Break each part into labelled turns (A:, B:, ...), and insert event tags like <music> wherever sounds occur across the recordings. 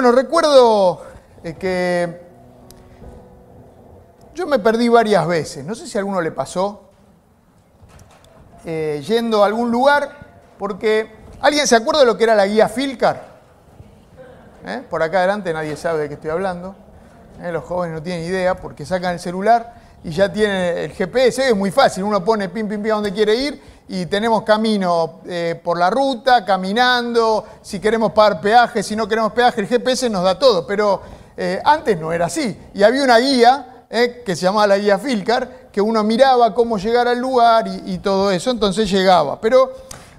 A: Bueno, recuerdo eh, que yo me perdí varias veces, no sé si a alguno le pasó, eh, yendo a algún lugar, porque ¿alguien se acuerda de lo que era la guía Filcar? ¿Eh? Por acá adelante nadie sabe de qué estoy hablando, los jóvenes no tienen idea porque sacan el celular y ya tienen el GPS, es muy fácil, uno pone pim, pim, pim a donde quiere ir y tenemos camino eh, por la ruta, caminando, si queremos pagar peaje, si no queremos peaje, el GPS nos da todo, pero eh, antes no era así. Y había una guía eh, que se llamaba la guía Filcar, que uno miraba cómo llegar al lugar y, y, todo eso, entonces llegaba. Pero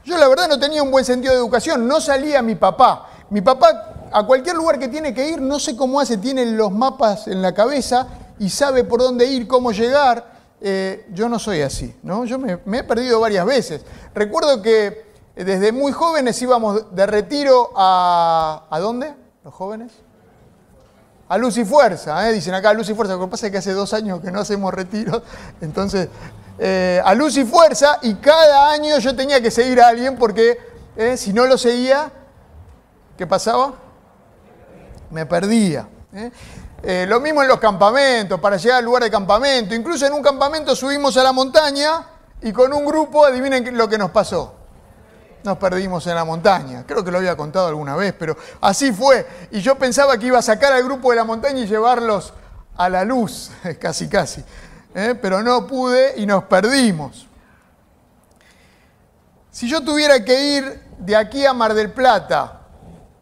A: yo la verdad no tenía un buen sentido de educación, no salía mi papá. Mi papá a cualquier lugar que tiene que ir, no sé cómo hace, tiene los mapas en la cabeza y sabe por dónde ir, cómo llegar. Eh, yo no soy así, ¿no? Yo me, he perdido varias veces. Recuerdo que desde muy jóvenes íbamos de retiro a... ¿A dónde? ¿Los jóvenes? A Luz y Fuerza, ¿eh? dicen acá Luz y Fuerza, lo que pasa es que hace dos años que no hacemos retiros, <laughs> entonces eh, a Luz y Fuerza y cada año yo tenía que seguir a alguien porque eh, si no lo seguía, ¿qué pasaba? Me perdía. Eh, lo mismo en los campamentos, para llegar al lugar de campamento. Incluso en un campamento subimos a la montaña y con un grupo, adivinen lo que nos pasó. Nos perdimos en la montaña. Creo que lo había contado alguna vez, pero así fue. Y yo pensaba que iba a sacar al grupo de la montaña y llevarlos a la luz, <laughs> casi casi. ¿eh? Pero no pude y nos perdimos. Si yo tuviera que ir de aquí a Mar del Plata,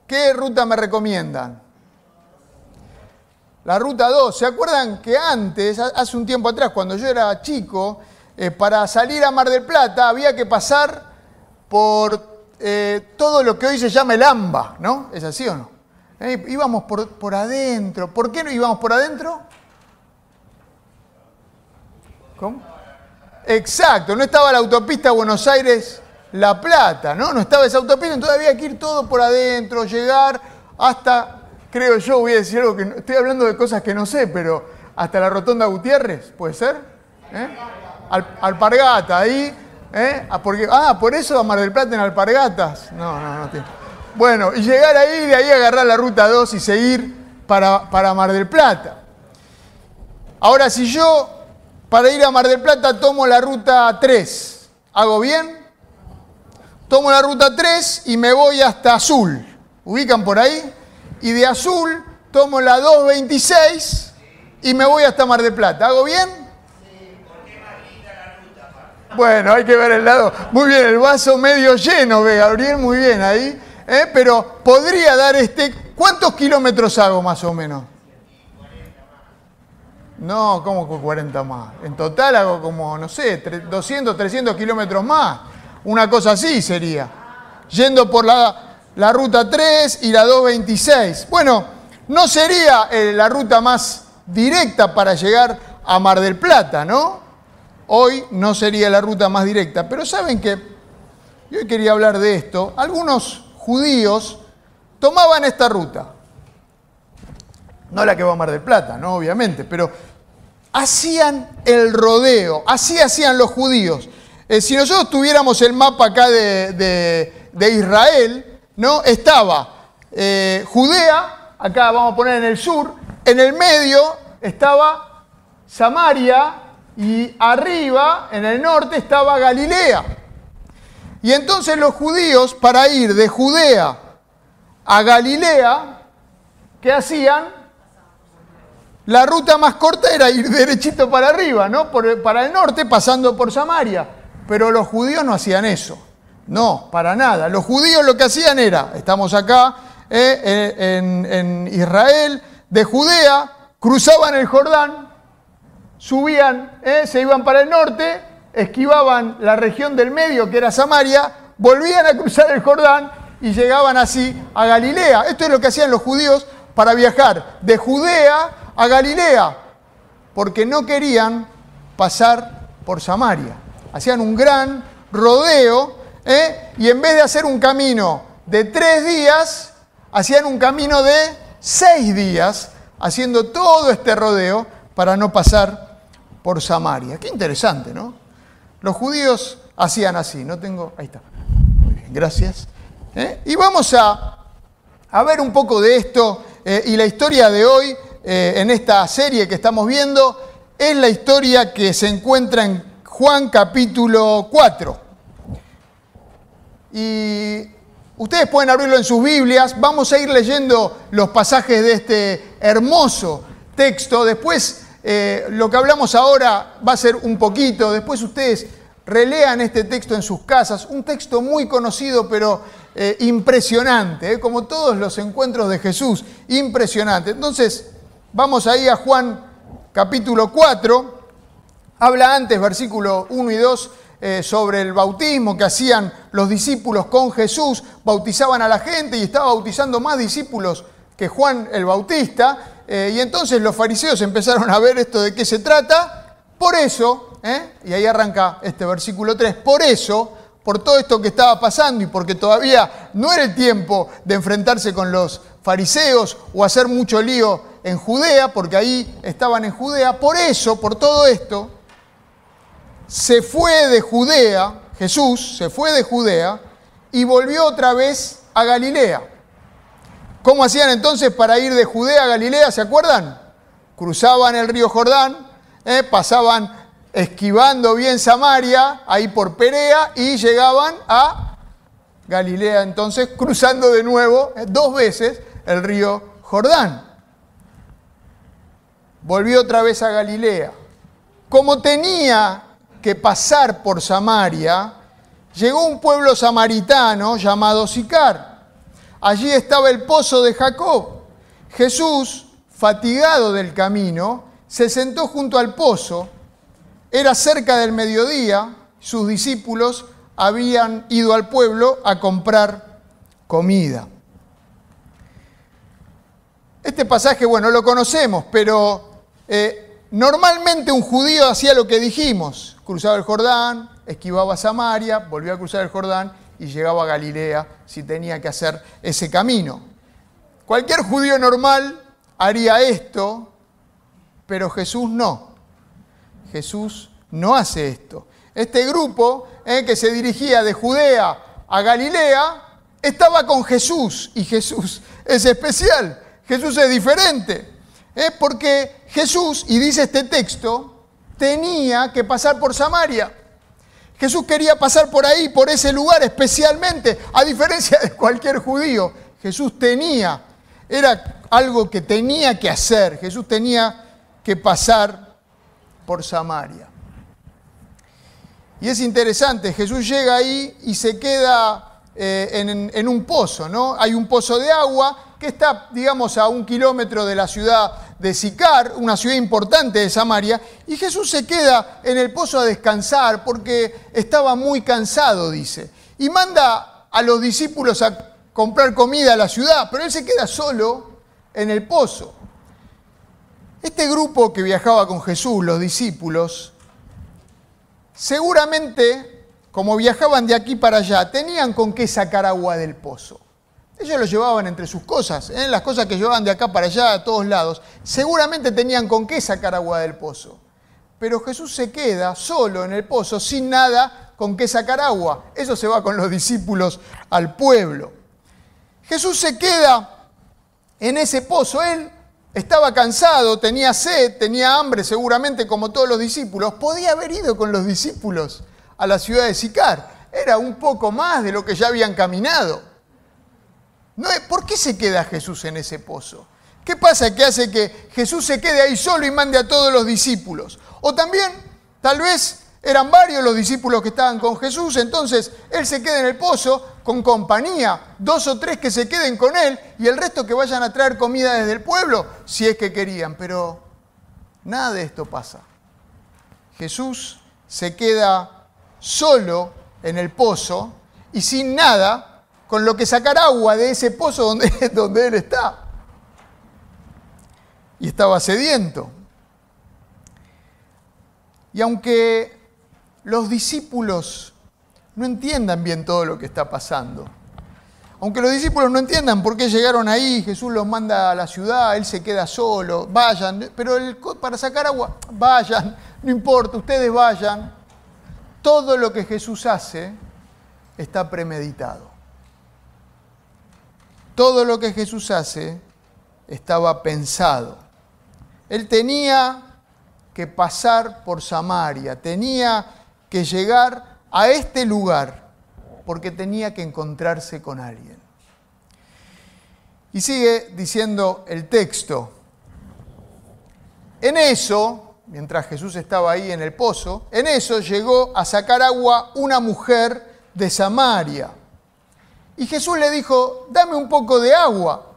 A: ¿qué ruta me recomiendan? La ruta 2. ¿Se acuerdan que antes, hace un tiempo atrás, cuando yo era chico, eh, para salir a Mar del Plata había que pasar por eh, todo lo que hoy se llama el AMBA, ¿no? ¿Es así o no? Eh, íbamos por, por adentro. ¿Por qué no íbamos por adentro? ¿Cómo? Exacto, no estaba la autopista Buenos Aires-La Plata, ¿no? No estaba esa autopista, entonces había que ir todo por adentro, llegar hasta creo yo, voy a decir algo que estoy hablando de cosas que no sé, pero hasta la Rotonda Gutiérrez, ¿puede ser? ¿Eh? Alpargata, ahí. ¿eh? Ah, porque, ah, por eso a Mar del Plata en Alpargatas. No, no, no. Bueno, y llegar ahí, de ahí agarrar la ruta 2 y seguir para, para Mar del Plata. Ahora, si yo para ir a Mar del Plata tomo la ruta 3, ¿hago bien? Tomo la ruta 3 y me voy hasta Azul. ¿Ubican por ahí? Y de azul tomo la 226 y me voy hasta Mar del Plata. ¿Hago bien? Sí, porque más linda la ruta. Bueno, hay que ver el lado. Muy bien, el vaso medio lleno, ve Gabriel, muy bien ahí. ¿eh? Pero podría dar este... ¿Cuántos kilómetros hago más o menos? No, ¿cómo que 40 más? En total hago como, no sé, 200, 300 kilómetros más. Una cosa así sería. Yendo por la, la ruta 3 y la 226. Bueno, no sería eh, la ruta más directa para llegar a Mar del Plata, ¿no? Hoy no sería la ruta más directa, pero saben que, yo quería hablar de esto, algunos judíos tomaban esta ruta, no la que va a Mar del Plata, ¿no? Obviamente, pero hacían el rodeo, así hacían los judíos. Eh, si nosotros tuviéramos el mapa acá de Israel, ¿no? Estaba eh, Judea, acá vamos a poner en el sur, en el medio estaba Samaria y arriba, en el norte, estaba Galilea. Y entonces los judíos, para ir de Judea a Galilea, ¿qué hacían? La ruta más corta era ir <laughs> derechito para arriba, ¿no? para el norte, pasando por Samaria. Pero los judíos no hacían eso. No, para nada. Los judíos lo que hacían era, estamos acá eh, en, Israel, de Judea, cruzaban el Jordán, subían, eh, se iban para el norte, esquivaban la región del medio, que era Samaria, volvían a cruzar el Jordán y llegaban así a Galilea. Esto es lo que hacían los judíos para viajar de Judea a Galilea, porque no querían pasar por Samaria. Hacían un gran rodeo ¿eh? y en vez de hacer un camino de tres días, hacían un camino de seis días, haciendo todo este rodeo para no pasar por Samaria. Qué interesante, ¿no? Los judíos hacían así, no tengo... Ahí está. Muy bien, gracias. ¿Eh? Y vamos a, a ver un poco de esto eh, y la historia de hoy, en esta serie que estamos viendo, es la historia que se encuentra en Juan capítulo 4. Y ustedes pueden abrirlo en sus Biblias, vamos a ir leyendo los pasajes de este hermoso texto, después eh, lo que hablamos ahora va a ser un poquito, después ustedes relean este texto en sus casas, un texto muy conocido pero eh, impresionante, eh, como todos los encuentros de Jesús, impresionante. Entonces, vamos ahí a Juan capítulo 4, habla antes, versículo 1 y 2, sobre el bautismo que hacían los discípulos con Jesús, bautizaban a la gente y estaba bautizando más discípulos que Juan el Bautista, eh, y entonces los fariseos empezaron a ver esto de qué se trata. Por eso, ¿eh? y ahí arranca este versículo 3, por eso, por todo esto que estaba pasando y porque todavía no era el tiempo de enfrentarse con los fariseos o hacer mucho lío en Judea, porque ahí estaban en Judea, por eso, por todo esto, se fue de Judea, Jesús se fue de Judea y volvió otra vez a Galilea ¿Cómo hacían entonces para ir de Judea a Galilea? ¿Se acuerdan? Cruzaban el río Jordán, ¿eh? pasaban esquivando bien Samaria, ahí por Perea, y llegaban a Galilea entonces, cruzando de nuevo ¿eh? dos veces el río Jordán. Volvió otra vez a Galilea. Como tenía que pasar por Samaria, llegó un pueblo samaritano llamado Sicar Allí estaba el pozo de Jacob. Jesús, fatigado del camino, se sentó junto al pozo. Era cerca del mediodía, sus discípulos habían ido al pueblo a comprar comida. Este pasaje, bueno, lo conocemos, pero eh, normalmente un judío hacía lo que dijimos, cruzaba el Jordán, esquivaba Samaria, volvía a cruzar el Jordán y llegaba a Galilea si tenía que hacer ese camino. Cualquier judío normal haría esto, pero Jesús no. Jesús no hace esto. Este grupo eh, que se dirigía de Judea a Galilea estaba con Jesús y Jesús es especial, Jesús es diferente, eh, porque Jesús, y dice este texto, tenía que pasar por Samaria. Jesús quería pasar por ahí, por ese lugar especialmente, a diferencia de cualquier judío. Jesús tenía, era algo que tenía que hacer. Jesús tenía que pasar por Samaria. Y es interesante, Jesús llega ahí y se queda eh, en, en un pozo, ¿no? Hay un pozo de agua que está, digamos, a un kilómetro de la ciudad de Sicar, una ciudad importante de Samaria, y Jesús se queda en el pozo a descansar porque estaba muy cansado, dice, y manda a los discípulos a comprar comida a la ciudad, pero él se queda solo en el pozo. Este grupo que viajaba con Jesús, los discípulos, seguramente, como viajaban de aquí para allá, tenían con qué sacar agua del pozo. Ellos lo llevaban entre sus cosas, ¿eh? las cosas que llevaban de acá para allá, a todos lados. Seguramente tenían con qué sacar agua del pozo. Pero Jesús se queda solo en el pozo, sin nada con qué sacar agua. Eso se va con los discípulos al pueblo. Jesús se queda en ese pozo. Él estaba cansado, tenía sed, tenía hambre, seguramente como todos los discípulos. Podía haber ido con los discípulos a la ciudad de Sicar. Era un poco más de lo que ya habían caminado. ¿Por qué se queda Jesús en ese pozo? ¿Qué pasa que hace que Jesús se quede ahí solo y mande a todos los discípulos? O también, tal vez eran varios los discípulos que estaban con Jesús, entonces Él se queda en el pozo con compañía, dos o tres que se queden con Él y el resto que vayan a traer comida desde el pueblo, si es que querían. Pero nada de esto pasa. Jesús se queda solo en el pozo y sin nada con lo que sacar agua de ese pozo <laughs> donde, él está. Y estaba sediento. Y aunque los discípulos no entiendan bien todo lo que está pasando, aunque los discípulos no entiendan por qué llegaron ahí, Jesús los manda a la ciudad, Él se queda solo, vayan, pero para sacar agua, vayan, <laughs> no importa, ustedes vayan. Todo lo que Jesús hace está premeditado todo lo que Jesús hace estaba pensado. Él tenía que pasar por Samaria, tenía que llegar a este lugar porque tenía que encontrarse con alguien. Y sigue diciendo el texto, en eso, mientras Jesús estaba ahí en el pozo, en eso llegó a sacar agua una mujer de Samaria. Y Jesús le dijo, dame un poco de agua.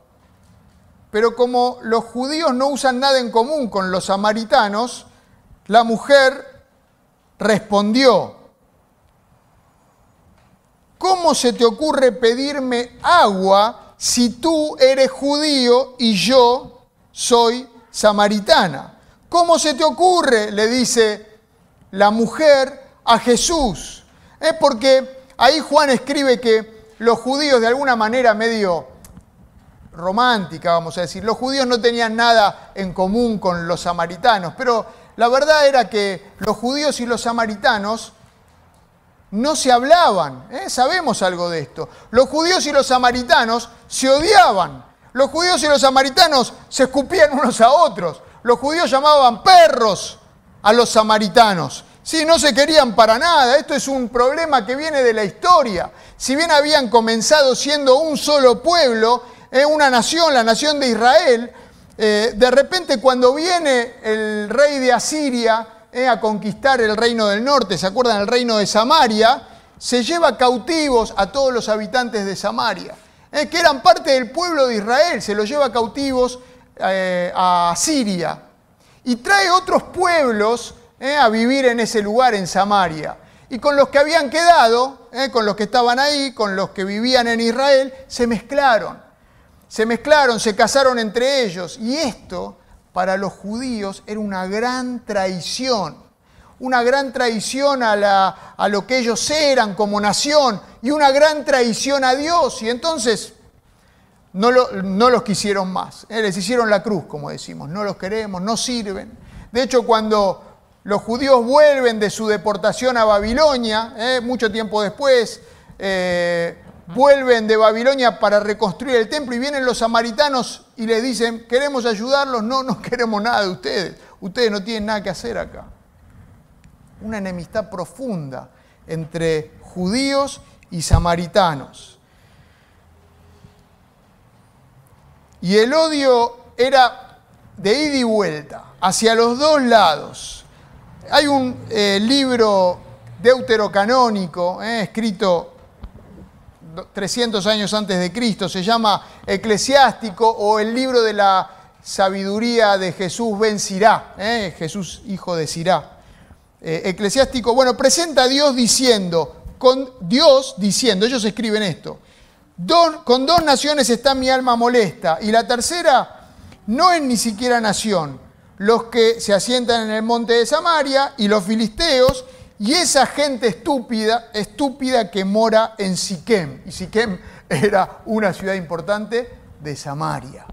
A: Pero como los judíos no usan nada en común con los samaritanos, la mujer respondió, ¿cómo se te ocurre pedirme agua si tú eres judío y yo soy samaritana? ¿Cómo se te ocurre? le dice la mujer a Jesús. Es porque ahí Juan escribe que los judíos de alguna manera medio romántica, vamos a decir. Los judíos no tenían nada en común con los samaritanos, pero la verdad era que los judíos y los samaritanos no se hablaban. ¿eh? Sabemos algo de esto. Los judíos y los samaritanos se odiaban. Los judíos y los samaritanos se escupían unos a otros. Los judíos llamaban perros a los samaritanos. Sí, no se querían para nada. Esto es un problema que viene de la historia. Si bien habían comenzado siendo un solo pueblo, una nación, la nación de Israel, eh, de repente cuando viene el rey de Asiria eh, a conquistar el reino del norte, ¿se acuerdan? El reino de Samaria, se lleva cautivos a todos los habitantes de Samaria, eh, que eran parte del pueblo de Israel, se los lleva cautivos a Siria y trae otros pueblos a vivir en ese lugar, en Samaria. Y con los que habían quedado, con los que estaban ahí, con los que vivían en Israel, se mezclaron se mezclaron, se casaron entre ellos. Y esto para los judíos era una gran traición, una gran traición a, lo que ellos eran como nación y una gran traición a Dios. Y entonces no, no los quisieron más, ¿eh? les hicieron la cruz, como decimos, no los queremos, no sirven. De hecho, cuando los judíos vuelven de su deportación a Babilonia, ¿eh? mucho tiempo después, eh, vuelven de Babilonia para reconstruir el templo y vienen los samaritanos y les dicen, queremos ayudarlos, no, no <laughs> queremos nada de ustedes, ustedes no tienen nada que hacer acá. Una enemistad profunda entre judíos y samaritanos. Y el odio era de ida y vuelta, hacia los dos lados. Hay un eh, libro deuterocanónico eh, escrito 300 años antes de Cristo, se llama Eclesiástico o el libro de la sabiduría de Jesús ben Sirá, ¿eh? Jesús hijo de Sirá. Eclesiástico, bueno, presenta a Dios diciendo, con Dios diciendo, ellos escriben esto, con dos naciones está mi alma molesta y la tercera no es ni siquiera nación, los que se asientan en el monte de Samaria y los filisteos y esa gente estúpida, estúpida que mora en Siquem. Y Siquem <laughs> era una ciudad importante de Samaria.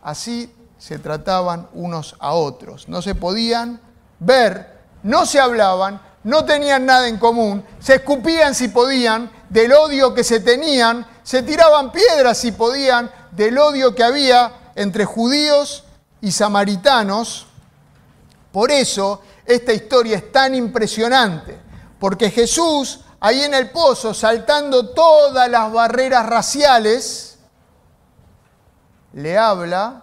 A: Así se trataban unos a otros. No se podían ver, no se hablaban, no tenían nada en común, se escupían si podían del odio que se tenían, se tiraban piedras si podían del odio que había entre judíos y samaritanos. Por eso esta historia es tan impresionante, porque Jesús, ahí en el pozo, saltando todas las barreras raciales, le habla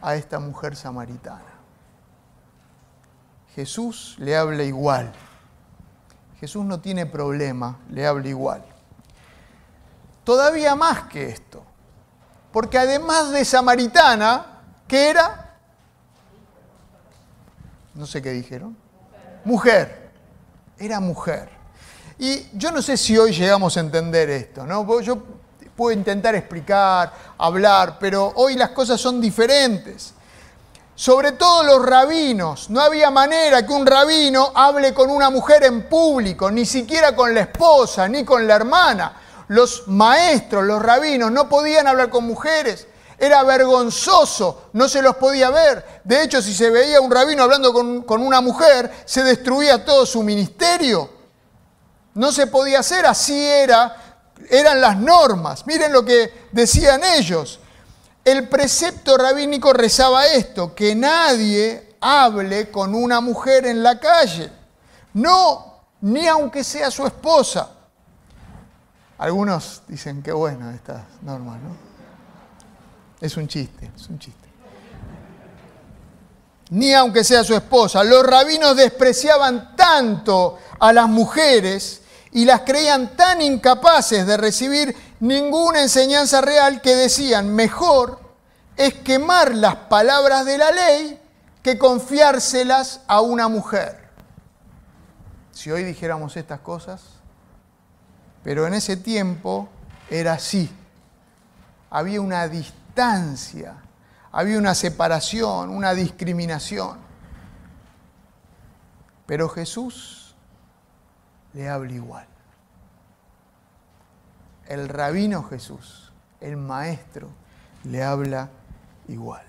A: a esta mujer samaritana. Jesús le habla igual. Jesús no tiene problema, le habla igual. Todavía más que esto, porque además de samaritana, ¿qué era? No sé qué dijeron mujer, era mujer. Y yo no sé si hoy llegamos a entender esto, ¿no? Yo puedo intentar explicar, hablar, pero hoy las cosas son diferentes. Sobre todo los rabinos. No había manera que un rabino hable con una mujer en público, ni siquiera con la esposa, ni con la hermana. Los maestros, los rabinos, no podían hablar con mujeres. Era vergonzoso, no se los podía ver. De hecho, si se veía un rabino hablando con, una mujer, se destruía todo su ministerio. No se podía hacer, así era, eran las normas. Miren lo que decían ellos. el precepto rabínico rezaba esto, que nadie hable con una mujer en la calle, no, ni aunque sea su esposa. Algunos dicen que bueno estas normas, ¿no? Es un chiste, es un chiste. Ni aunque sea su esposa. Los rabinos despreciaban tanto a las mujeres y las creían tan incapaces de recibir ninguna enseñanza real que decían, mejor es quemar las palabras de la ley que confiárselas a una mujer. Si hoy dijéramos estas cosas, pero en ese tiempo era así. Había una distancia, había una separación, una discriminación. Pero Jesús le habla igual. El rabino Jesús, el maestro, le habla igual.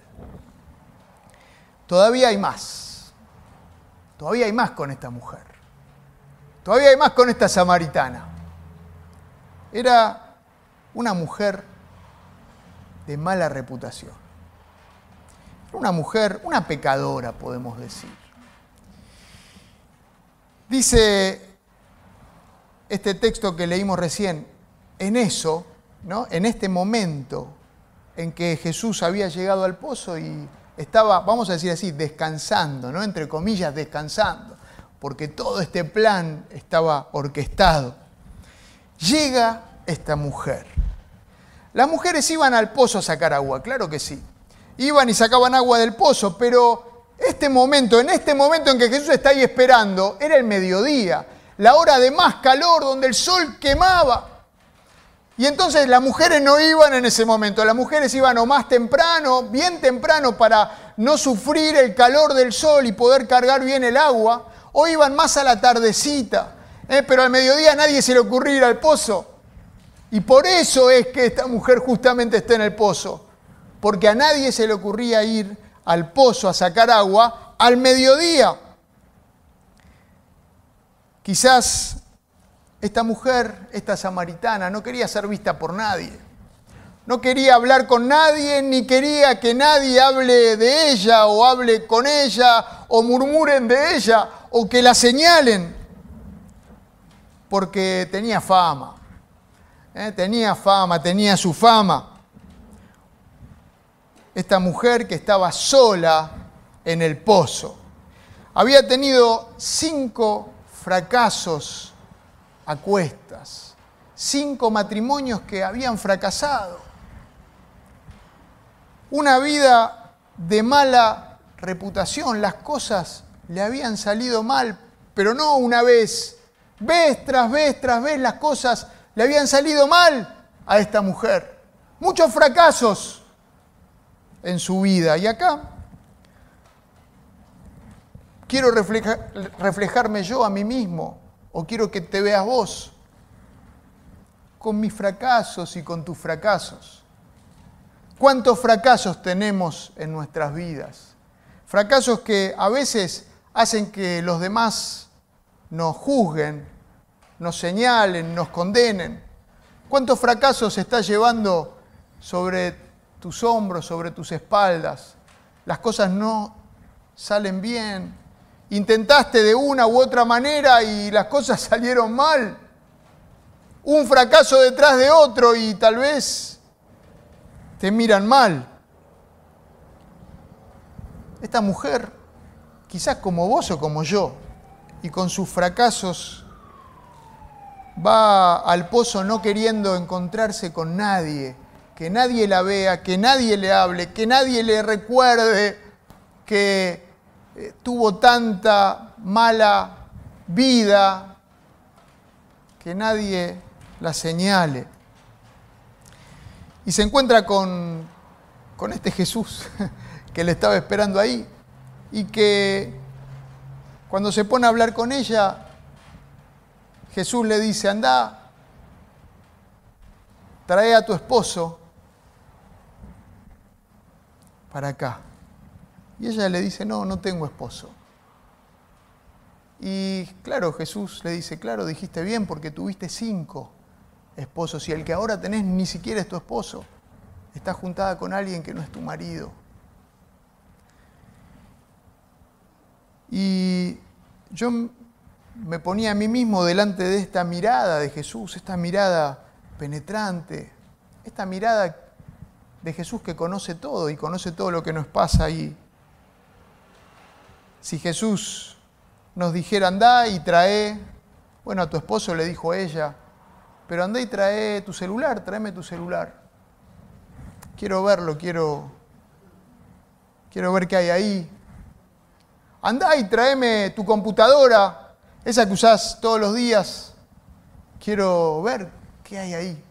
A: Todavía hay más. Todavía hay más con esta mujer. Todavía hay más con esta samaritana. Era una mujer de mala reputación. una mujer, una pecadora, podemos decir. Dice este texto que leímos recién, en eso, ¿no? en este momento en que Jesús había llegado al pozo y estaba, vamos a decir así, descansando, ¿no? entre comillas, descansando, porque todo este plan estaba orquestado llega esta mujer. Las mujeres iban al pozo a sacar agua, claro que sí. Iban y sacaban agua del pozo, pero este momento, en este momento en que Jesús está ahí esperando, era el mediodía, la hora de más calor, donde el sol quemaba. Y entonces las mujeres no iban en ese momento, las mujeres iban o más temprano, bien temprano para no sufrir el calor del sol y poder cargar bien el agua, o iban más a la tardecita. Eh, pero al mediodía nadie se le ocurrió ir al pozo. Y por eso es que esta mujer justamente está en el pozo. Porque a nadie se le ocurría ir al pozo a sacar agua al mediodía. Quizás esta mujer, esta samaritana, no quería ser vista por nadie. No quería hablar con nadie, ni quería que nadie hable de ella o hable con ella o murmuren de ella o que la señalen porque tenía fama. ¿Eh? Tenía fama, tenía su fama. Esta mujer que estaba sola en el pozo. Había tenido cinco fracasos a cuestas, cinco matrimonios que habían fracasado, una vida de mala reputación, las cosas le habían salido mal, pero no una vez Vez tras vez tras vez las cosas le habían salido mal a esta mujer. Muchos fracasos en su vida. Y acá quiero reflejarme yo a mí mismo, o quiero que te veas vos, con mis fracasos y con tus fracasos. ¿Cuántos fracasos tenemos en nuestras vidas? Fracasos que a veces hacen que los demás nos juzguen, nos señalen, nos condenen. ¿Cuántos fracasos estás llevando sobre tus hombros, sobre tus espaldas? Las cosas no salen bien. Intentaste de una u otra manera y las cosas <laughs> salieron mal. Un fracaso detrás de otro y tal vez te miran mal. Esta mujer, quizás como vos o como yo, y con sus fracasos va al pozo no queriendo encontrarse con nadie, que nadie la vea, que nadie le hable, que nadie le recuerde que eh, tuvo tanta mala vida, que nadie la señale. Y se encuentra con, con este Jesús <laughs> que le estaba esperando ahí y que cuando se pone a hablar con ella, Jesús le dice, anda, trae a tu esposo para acá. Y ella le dice, no, no tengo esposo. Y claro, Jesús le dice, claro, dijiste bien porque tuviste cinco esposos y el que ahora tenés ni siquiera es tu esposo. Estás juntada con alguien que no es tu marido. Y yo me ponía a mí mismo delante de esta mirada de Jesús, esta mirada penetrante, esta mirada de Jesús que conoce todo y conoce todo lo que nos pasa ahí. Si Jesús nos dijera, anda y trae, bueno, a tu esposo le dijo ella, pero anda y trae tu celular, tráeme tu celular. Quiero verlo, quiero, quiero ver qué hay ahí. Anda y tráeme tu computadora, esa que usás todos los días. Quiero ver qué hay ahí.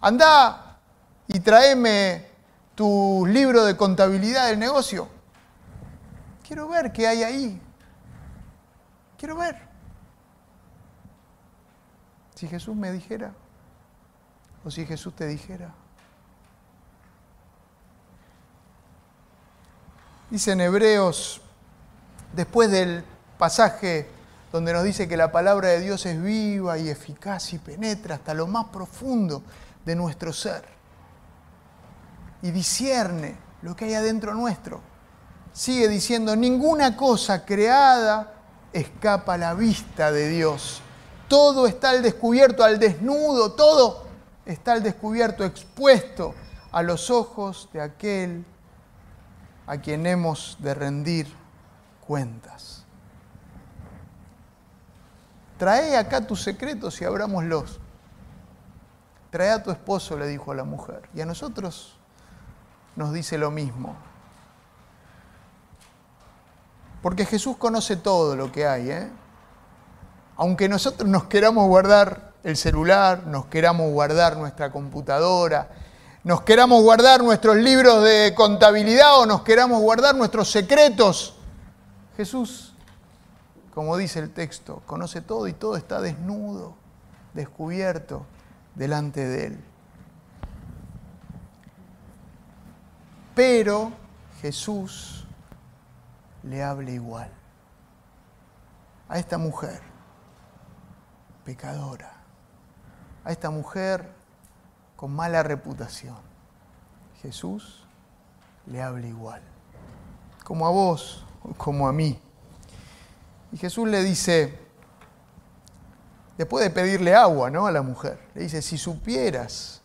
A: Anda y tráeme tu libro de contabilidad del negocio. Quiero ver qué hay ahí. Quiero ver. Si Jesús me dijera, o si Jesús te dijera. Dice en Hebreos, después del pasaje donde nos dice que la palabra de Dios es viva y eficaz y penetra hasta lo más profundo de nuestro ser y discierne lo que hay adentro nuestro. Sigue diciendo, ninguna cosa creada escapa a la vista de Dios. Todo está al descubierto, al desnudo, todo está al descubierto, expuesto a los ojos de aquel a quien hemos de rendir cuentas. Trae acá tus secretos y abrámoslos. Trae a tu esposo, le dijo a la mujer. Y a nosotros nos dice lo mismo. Porque Jesús conoce todo lo que hay. ¿eh? Aunque nosotros nos queramos guardar el celular, nos queramos guardar nuestra computadora, nos queramos guardar nuestros libros de contabilidad o nos queramos guardar nuestros secretos, Jesús, como dice el texto, conoce todo y todo está desnudo, descubierto delante de Él. Pero Jesús le habla igual a esta mujer pecadora, a esta mujer con mala reputación. Jesús le habla igual, como a vos, como a mí. Y Jesús le dice, después de pedirle agua ¿no? a la mujer, le dice, si supieras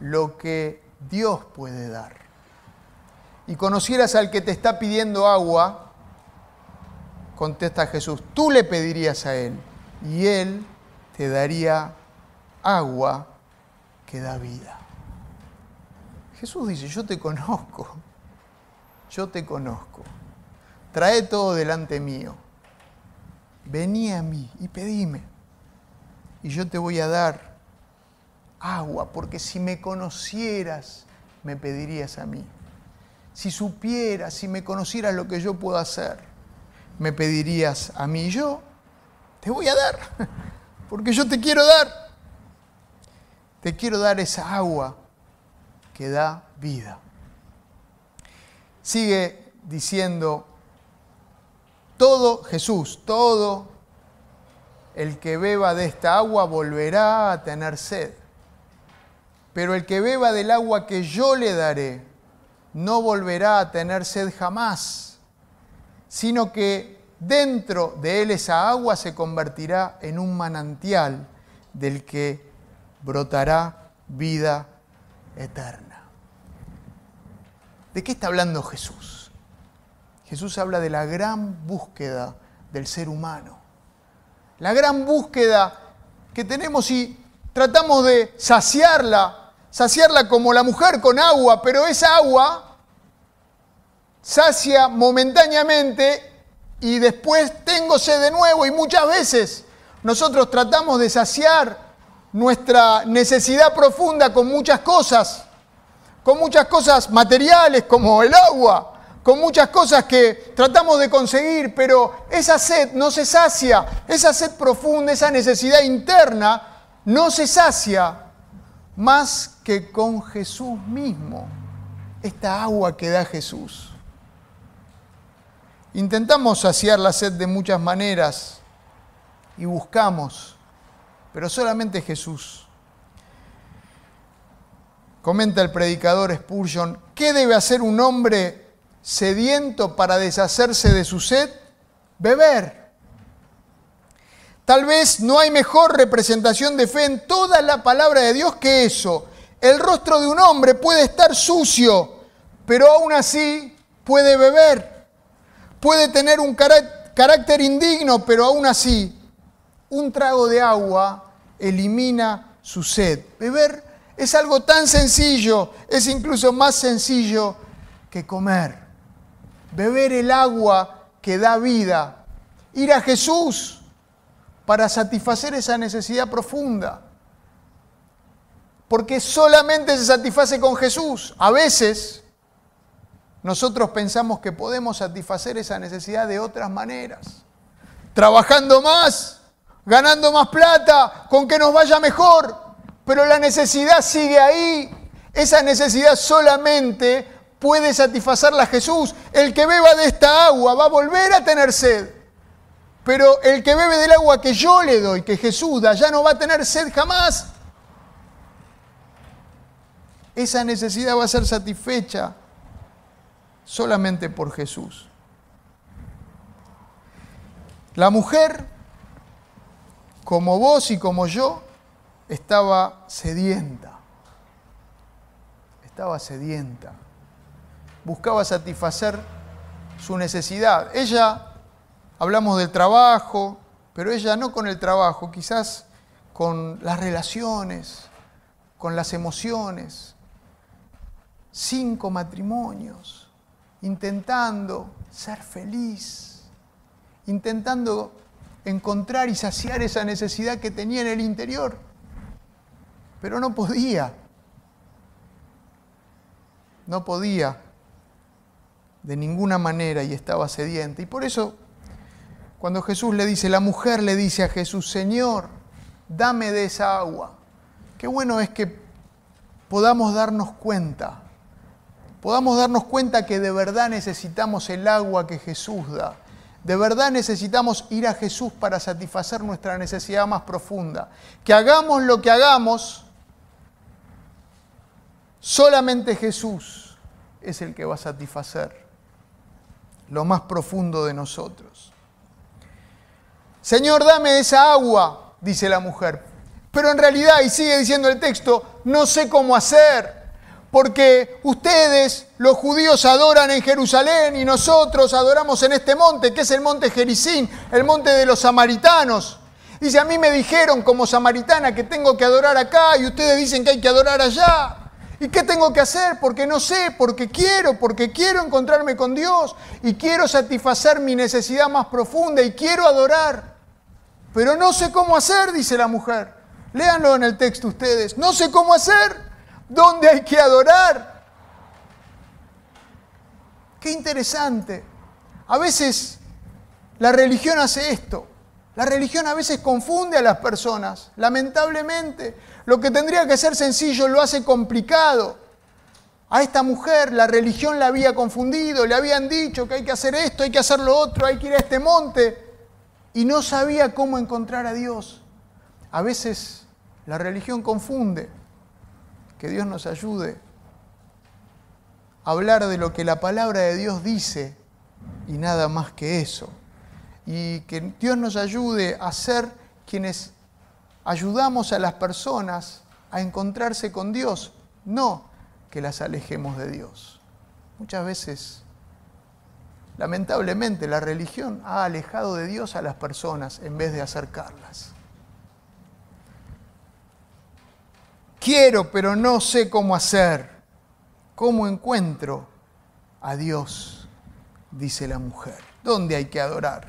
A: lo que Dios puede dar y conocieras al que te está pidiendo agua, contesta Jesús, tú le pedirías a él y él te daría agua que da vida. Jesús dice, yo te conozco, yo te conozco trae todo delante mío. Vení a mí y pedime. Y yo te voy a dar agua, porque si me conocieras, me pedirías a mí. Si supieras, si me conocieras lo que yo puedo hacer, me pedirías a mí. Yo te voy a dar, <laughs> porque yo te quiero dar. Te quiero dar esa agua que da vida. Sigue diciendo todo Jesús, todo el que beba de esta agua volverá a tener sed. Pero el que beba del agua que yo le daré, no volverá a tener sed jamás, sino que dentro de él esa agua se convertirá en un manantial del que brotará vida eterna. ¿De qué está hablando Jesús? Jesús habla de la gran búsqueda del ser humano. La gran búsqueda que tenemos y tratamos de saciarla, saciarla como la mujer con agua, pero esa agua sacia momentáneamente y después tengo de nuevo y muchas veces nosotros tratamos de saciar nuestra necesidad profunda con muchas cosas, con muchas cosas materiales como el agua, con muchas cosas que tratamos de conseguir, pero esa sed no se sacia, esa sed profunda, esa necesidad interna no se sacia más que con Jesús mismo, esta agua que da Jesús. Intentamos saciar la sed de muchas maneras y buscamos, pero solamente Jesús. Comenta el predicador Spurgeon, ¿qué debe hacer un hombre sediento para deshacerse de su sed? Beber. Tal vez no hay mejor representación de fe en toda la palabra de Dios que eso. El rostro de un hombre puede estar sucio, pero aún así puede beber. Puede tener un carácter indigno, pero aún así un trago de agua elimina su sed. Beber es algo tan sencillo, es incluso más sencillo que comer. Beber el agua que da vida. Ir a Jesús para satisfacer esa necesidad profunda. Porque solamente se satisface con Jesús. A veces nosotros pensamos que podemos satisfacer esa necesidad de otras maneras. Trabajando más, ganando más plata, con que nos vaya mejor pero la necesidad sigue ahí. Esa necesidad solamente puede satisfacerla Jesús. El que beba de esta agua va a volver a tener sed. Pero el que bebe del agua que yo le doy, que Jesús da, ya no va a tener sed jamás. Esa necesidad va a ser satisfecha solamente por Jesús. La mujer, como vos y como yo, estaba sedienta. Estaba sedienta. Buscaba satisfacer su necesidad. Ella, hablamos del trabajo, pero ella no con el trabajo, quizás con las relaciones, con las emociones. Cinco matrimonios, intentando ser feliz, intentando encontrar y saciar esa necesidad que tenía en el interior pero no podía. No podía de ninguna manera y estaba sediente. Y por eso, cuando Jesús le dice, la mujer le dice a Jesús, Señor, dame de esa agua. Qué bueno es que podamos darnos cuenta, podamos darnos cuenta que de verdad necesitamos el agua que Jesús da. De verdad necesitamos ir a Jesús para satisfacer nuestra necesidad más profunda. Que hagamos lo que hagamos, Solamente Jesús es el que va a satisfacer lo más profundo de nosotros. Señor, dame esa agua, dice la mujer. Pero en realidad, y sigue diciendo el texto, no sé cómo hacer, porque ustedes, los judíos, adoran en Jerusalén y nosotros adoramos en este monte, que es el monte Jericín, el monte de los samaritanos. Dice, a mí me dijeron como samaritana que tengo que adorar acá y ustedes dicen que hay que adorar allá. ¿Y qué tengo que hacer? Porque no sé, porque quiero, porque quiero encontrarme con Dios y quiero satisfacer mi necesidad más profunda y quiero adorar. Pero no sé cómo hacer, dice la mujer. Léanlo en el texto ustedes. No sé cómo hacer. ¿Dónde hay que adorar? Qué interesante. A veces la religión hace esto. La religión a veces confunde a las personas, lamentablemente. Lo que tendría que ser sencillo lo hace complicado. A esta mujer la religión la había confundido, le habían dicho que hay que hacer esto, hay que hacer lo otro, hay que ir a este monte, y no sabía cómo encontrar a Dios. A veces la religión confunde. Que Dios nos ayude a hablar de lo que la palabra de Dios dice y nada más que eso. Y que Dios nos ayude a ser quienes ayudamos a las personas a encontrarse con Dios, no que las alejemos de Dios. Muchas veces, lamentablemente, la religión ha alejado de Dios a las personas en vez de acercarlas. Quiero, pero no sé cómo hacer. ¿Cómo encuentro a Dios? Dice la mujer. ¿Dónde hay que adorar?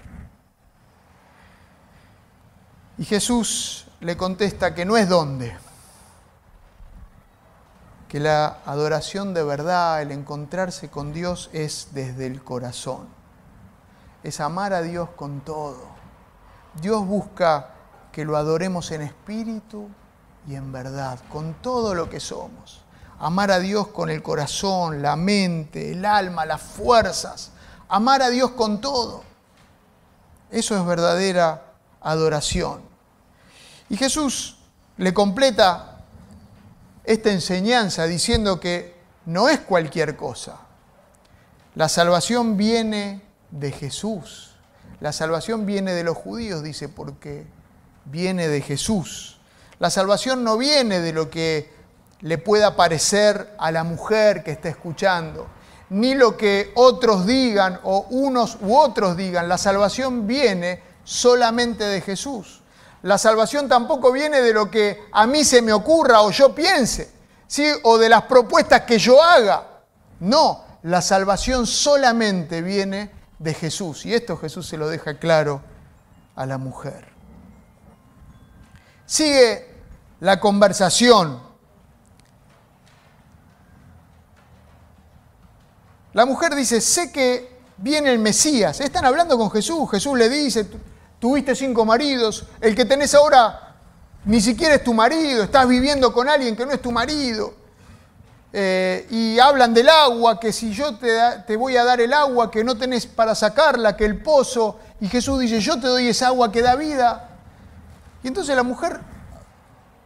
A: Y Jesús le contesta que no es dónde, que la adoración de verdad, el encontrarse con Dios es desde el corazón, es amar a Dios con todo. Dios busca que lo adoremos en espíritu y en verdad, con todo lo que somos. Amar a Dios con el corazón, la mente, el alma, las fuerzas. Amar a Dios con todo. Eso es verdadera adoración. Y Jesús le completa esta enseñanza diciendo que no es cualquier cosa. La salvación viene de Jesús. La salvación viene de los judíos, dice, porque viene de Jesús. La salvación no viene de lo que le pueda parecer a la mujer que está escuchando, ni lo que otros digan o unos u otros digan. La salvación viene solamente de Jesús. La salvación tampoco viene de lo que a mí se me ocurra o yo piense, ¿sí? o de las propuestas que yo haga. No, la salvación solamente viene de Jesús. Y esto Jesús se lo deja claro a la mujer. Sigue la conversación. La mujer dice, sé que viene el Mesías. Están hablando con Jesús. Jesús le dice, tuviste cinco maridos, el que tenés ahora ni siquiera es tu marido, estás viviendo con alguien que no es tu marido. Eh, y hablan del agua, que si yo te, te, voy a dar el agua que no tenés para sacarla, que el pozo, y Jesús dice, yo te doy esa agua que da vida. Y entonces la mujer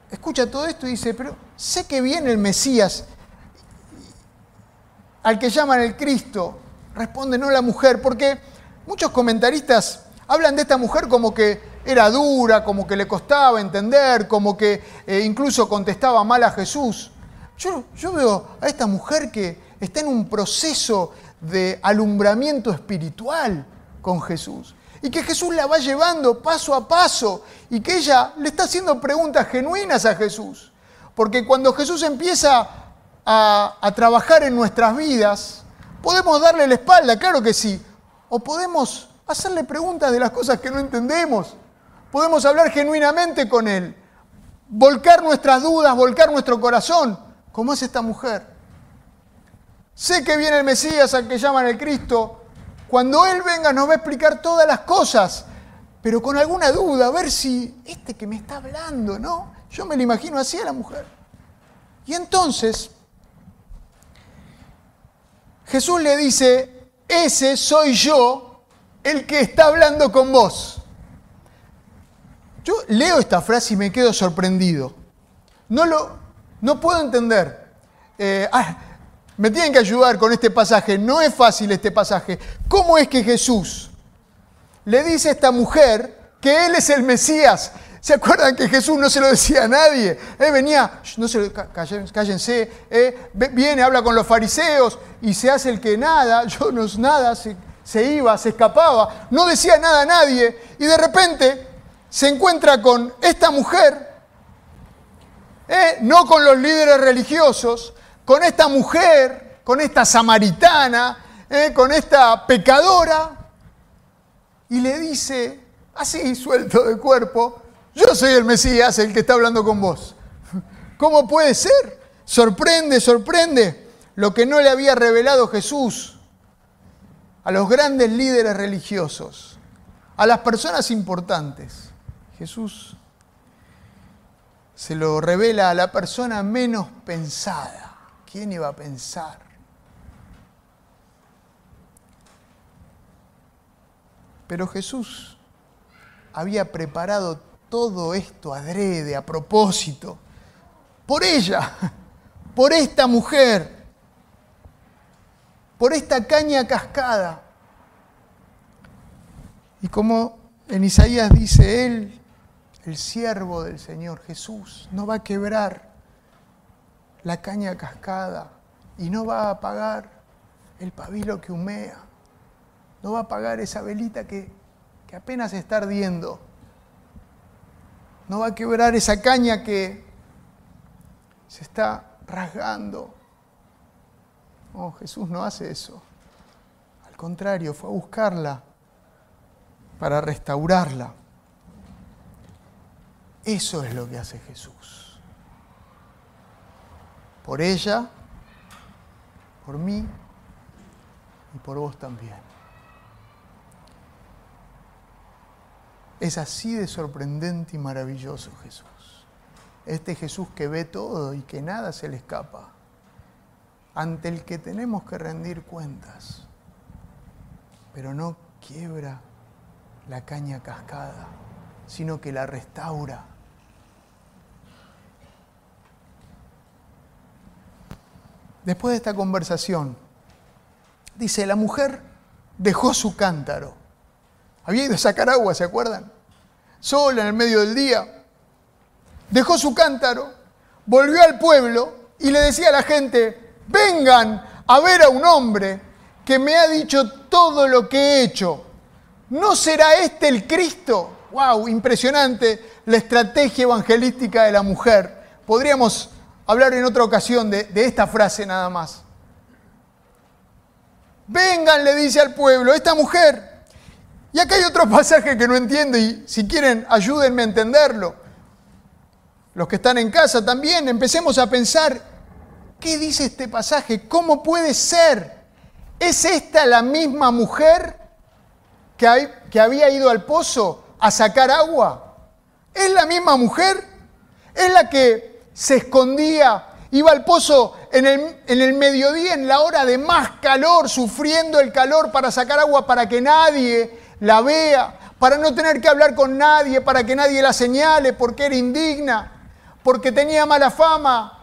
A: escucha todo esto y dice, pero sé que viene el Mesías, al que llaman el Cristo. Responde no la mujer, porque muchos comentaristas hablan de esta mujer como que era dura, como que le costaba entender, como que eh, incluso contestaba mal a Jesús. Yo, yo veo a esta mujer que está en un proceso de alumbramiento espiritual con Jesús y que Jesús la va llevando paso a paso y que ella le está haciendo preguntas genuinas a Jesús. Porque cuando Jesús empieza a, a, trabajar en nuestras vidas, podemos darle la espalda, claro que sí, o podemos hacerle preguntas de las cosas que no entendemos, podemos hablar genuinamente con Él, volcar nuestras dudas, volcar nuestro corazón como es esta mujer. Sé que viene el Mesías al que llaman el Cristo. Cuando Él venga nos va a explicar todas las cosas, pero con alguna duda, a ver si este que me está hablando, ¿no? Yo me lo imagino así a la mujer. Y entonces Jesús le dice, ese soy yo el que está hablando con vos. Yo leo esta frase y me quedo sorprendido. No lo, no puedo entender. Eh, ah, me tienen que ayudar con este pasaje. No es fácil este pasaje. ¿Cómo es que Jesús le dice a esta mujer que Él es el Mesías? ¿Se acuerdan que Jesús no se lo decía a nadie? Él venía, no se cállense, eh, viene, habla con los fariseos y se hace el que nada, yo no nada, se, se iba, se escapaba, no decía nada a nadie y de repente se encuentra con esta mujer ¿eh? no con los líderes religiosos, con esta mujer, con esta samaritana, ¿eh? con esta pecadora, y le dice, así suelto de cuerpo, yo soy el Mesías, el que está hablando con vos. <laughs> ¿Cómo puede ser? Sorprende, sorprende lo que no le había revelado Jesús a los grandes líderes religiosos, a las personas importantes. Jesús se lo revela a la persona menos pensada. ¿Quién iba a pensar? Pero Jesús había preparado todo esto adrede, a propósito, por ella, por esta mujer, por esta caña cascada. Y como en Isaías dice él, el siervo del Señor Jesús no va a quebrar la caña cascada y no va a apagar el pabilo que humea, no va a apagar esa velita que, que apenas está ardiendo, no va a quebrar esa caña que se está rasgando. No, Jesús no hace eso. Al contrario, fue a buscarla para restaurarla. Eso es lo que hace Jesús. Por ella, por mí y por vos también. Es así de sorprendente y maravilloso Jesús. Este Jesús que ve todo y que nada se le escapa, ante el que tenemos que rendir cuentas, pero no quiebra la caña cascada, sino que la restaura después de esta conversación, dice, la mujer dejó su cántaro. Había ido a sacar agua, ¿se acuerdan? Sola en el medio del día. Dejó su cántaro, volvió al pueblo y le decía a la gente, vengan a ver a un hombre que me ha dicho todo lo que he hecho. ¿No será este el Cristo? ¡Wow! Impresionante la estrategia evangelística de la mujer. Podríamos hablar en otra ocasión de, de esta frase nada más. Vengan, le dice al pueblo, esta mujer. Y acá hay otro pasaje que no entiendo y si quieren ayúdenme a entenderlo. Los que están en casa también, empecemos a pensar, ¿qué dice este pasaje? ¿Cómo puede ser? ¿Es esta la misma mujer que, había ido al pozo a sacar agua? ¿Es la misma mujer? ¿Es la que se escondía Iba al pozo en el, mediodía, en la hora de más calor, sufriendo el calor para sacar agua para que nadie la vea, para no tener que hablar con nadie, para que nadie la señale, porque era indigna, porque tenía mala fama,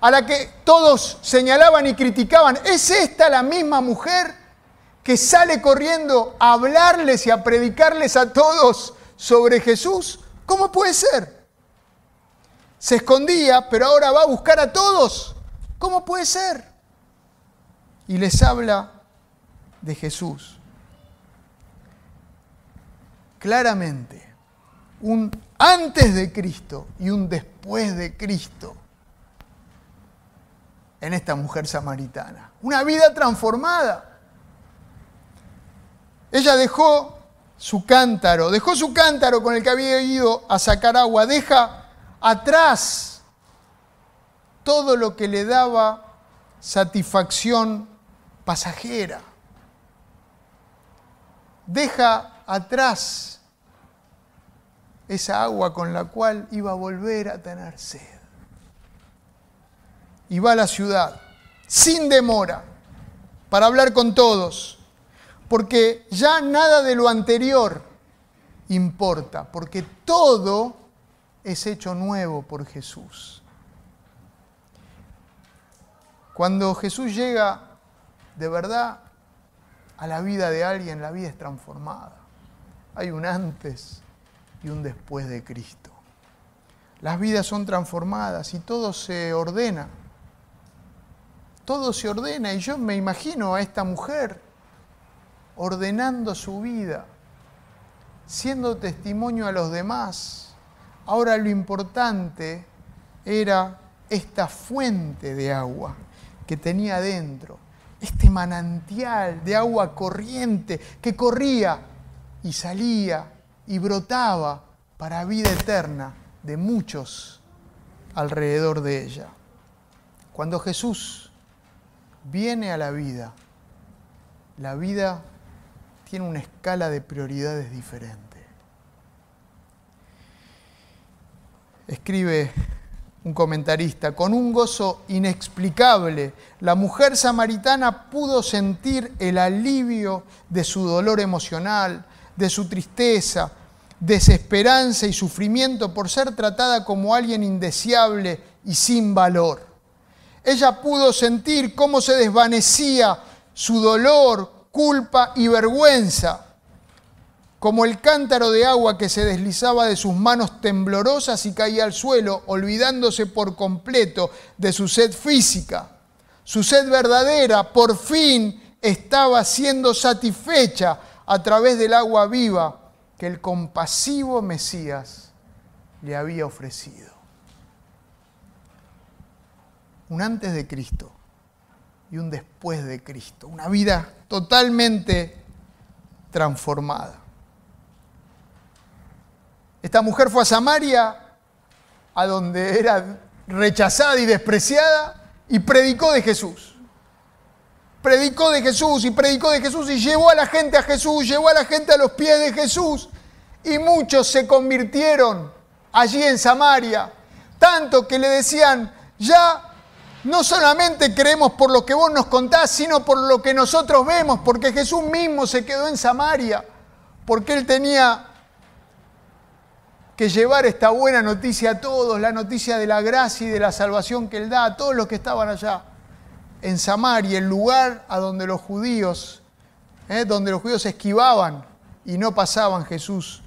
A: a la que todos señalaban y criticaban. ¿Es esta la misma mujer que sale corriendo a hablarles y a predicarles a todos sobre Jesús? ¿Cómo puede ser? se escondía, pero ahora va a buscar a todos. ¿Cómo puede ser? Y les habla de Jesús. Claramente, un antes de Cristo y un después de Cristo en esta mujer samaritana. Una vida transformada. Ella dejó su cántaro, dejó su cántaro con el que había ido a sacar agua, deja atrás todo lo que le daba satisfacción pasajera. Deja atrás esa agua con la cual iba a volver a tener sed. Y va a la ciudad, sin demora, para hablar con todos, porque ya nada de lo anterior importa, porque todo es hecho nuevo por Jesús. Cuando Jesús llega de verdad a la vida de alguien, la vida es transformada. Hay un antes y un después de Cristo. Las vidas son transformadas y todo se ordena. Todo se ordena y yo me imagino a esta mujer ordenando su vida, siendo testimonio a los demás Ahora lo importante era esta fuente de agua que tenía dentro, este manantial de agua corriente que corría y salía y brotaba para vida eterna de muchos alrededor de ella. Cuando Jesús viene a la vida, la vida tiene una escala de prioridades diferente. escribe un comentarista, con un gozo inexplicable, la mujer samaritana pudo sentir el alivio de su dolor emocional, de su tristeza, desesperanza y sufrimiento por ser tratada como alguien indeseable y sin valor. Ella pudo sentir cómo se desvanecía su dolor, culpa y vergüenza como el cántaro de agua que se deslizaba de sus manos temblorosas y caía al suelo, olvidándose por completo de su sed física. Su sed verdadera por fin estaba siendo satisfecha a través del agua viva que el compasivo Mesías le había ofrecido. Un antes de Cristo y un después de Cristo, una vida totalmente transformada. Esta mujer fue a Samaria, a donde era rechazada y despreciada, y predicó de Jesús. Predicó de Jesús y predicó de Jesús y llevó a la gente a Jesús, llevó a la gente a los pies de Jesús. Y muchos se convirtieron allí en Samaria, tanto que le decían, ya no solamente creemos por lo que vos nos contás, sino por lo que nosotros vemos, porque Jesús mismo se quedó en Samaria, porque él tenía que llevar esta buena noticia a todos, la noticia de la gracia y de la salvación que Él da a todos los que estaban allá. en Samaria, el lugar a donde los judíos, ¿eh? donde los judíos esquivaban y no pasaban, Jesús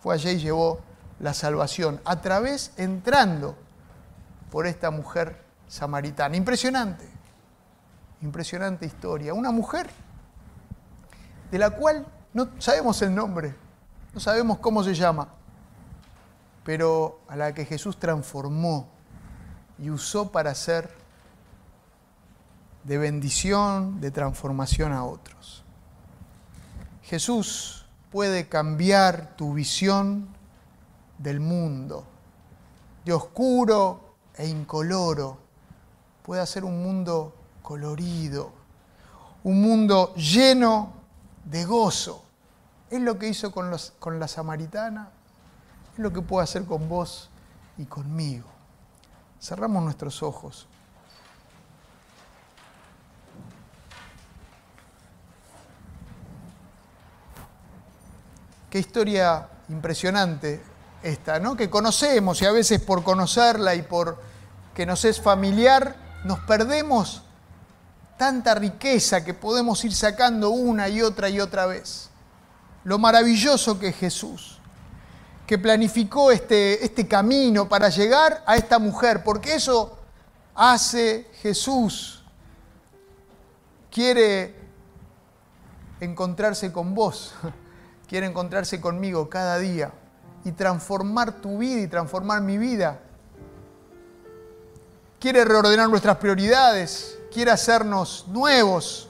A: fue allí y llevó la salvación, a través, entrando por esta mujer samaritana. Impresionante, impresionante historia. Una mujer de la cual no sabemos el nombre, no sabemos cómo se llama, pero a la que Jesús transformó y usó para ser de bendición, de transformación a otros. Jesús puede cambiar tu visión del mundo, de oscuro e incoloro. Puede hacer un mundo colorido, un mundo lleno de gozo. Es lo que hizo con, los, con la samaritana, es lo que puede hacer con vos y conmigo. Cerramos nuestros ojos. Qué historia impresionante esta, ¿no? Que conocemos y a veces por conocerla y por que nos es familiar, nos perdemos tanta riqueza que podemos ir sacando una y otra y otra vez. Lo maravilloso que es Jesús, que planificó este, este camino para llegar a esta mujer, porque eso hace Jesús. Quiere encontrarse con vos, quiere encontrarse conmigo cada día y transformar tu vida y transformar mi vida. Quiere reordenar nuestras prioridades, quiere hacernos nuevos.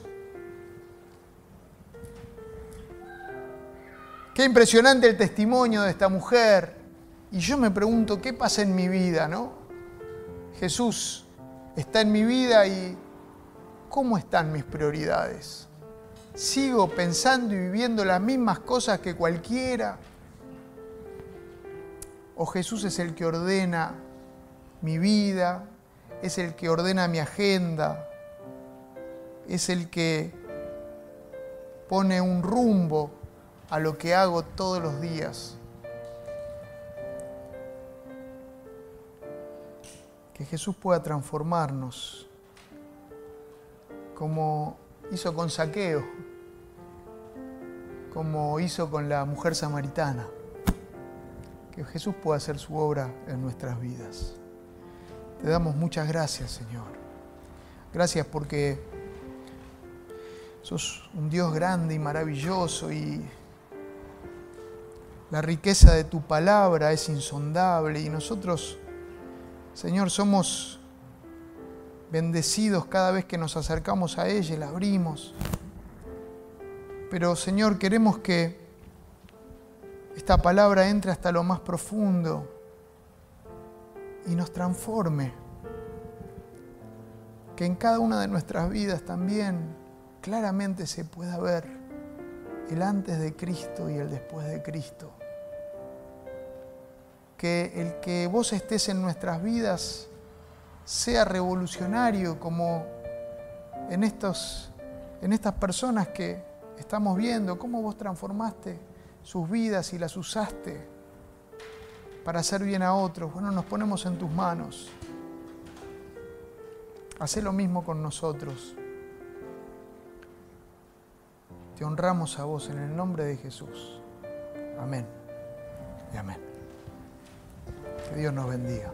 A: Qué impresionante el testimonio de esta mujer. Y yo me pregunto, ¿qué pasa en mi vida, no? Jesús está en mi vida y ¿cómo están mis prioridades? ¿Sigo pensando y viviendo las mismas cosas que cualquiera? ¿O Jesús es el que ordena mi vida? ¿Es el que ordena mi agenda? ¿Es el que pone un rumbo a lo que hago todos los días? Que Jesús pueda transformarnos como hizo con Saqueo, como hizo con la mujer samaritana que Jesús pueda hacer su obra en nuestras vidas. Te damos muchas gracias, Señor. Gracias porque sos un Dios grande y maravilloso y la riqueza de tu palabra es insondable y nosotros, Señor, somos bendecidos cada vez que nos acercamos a ella la abrimos. Pero, Señor, queremos que esta palabra entre hasta lo más profundo y nos transforme. Que en cada una de nuestras vidas también claramente se pueda ver el antes de Cristo y el después de Cristo. Que el que vos estés en nuestras vidas sea revolucionario como en, estos, en estas personas que estamos viendo, cómo vos transformaste sus vidas y las usaste para hacer bien a otros. Bueno, nos ponemos en tus manos. Haz lo mismo con nosotros. Te honramos a vos en el nombre de Jesús. Amén y amén. Que Dios nos bendiga.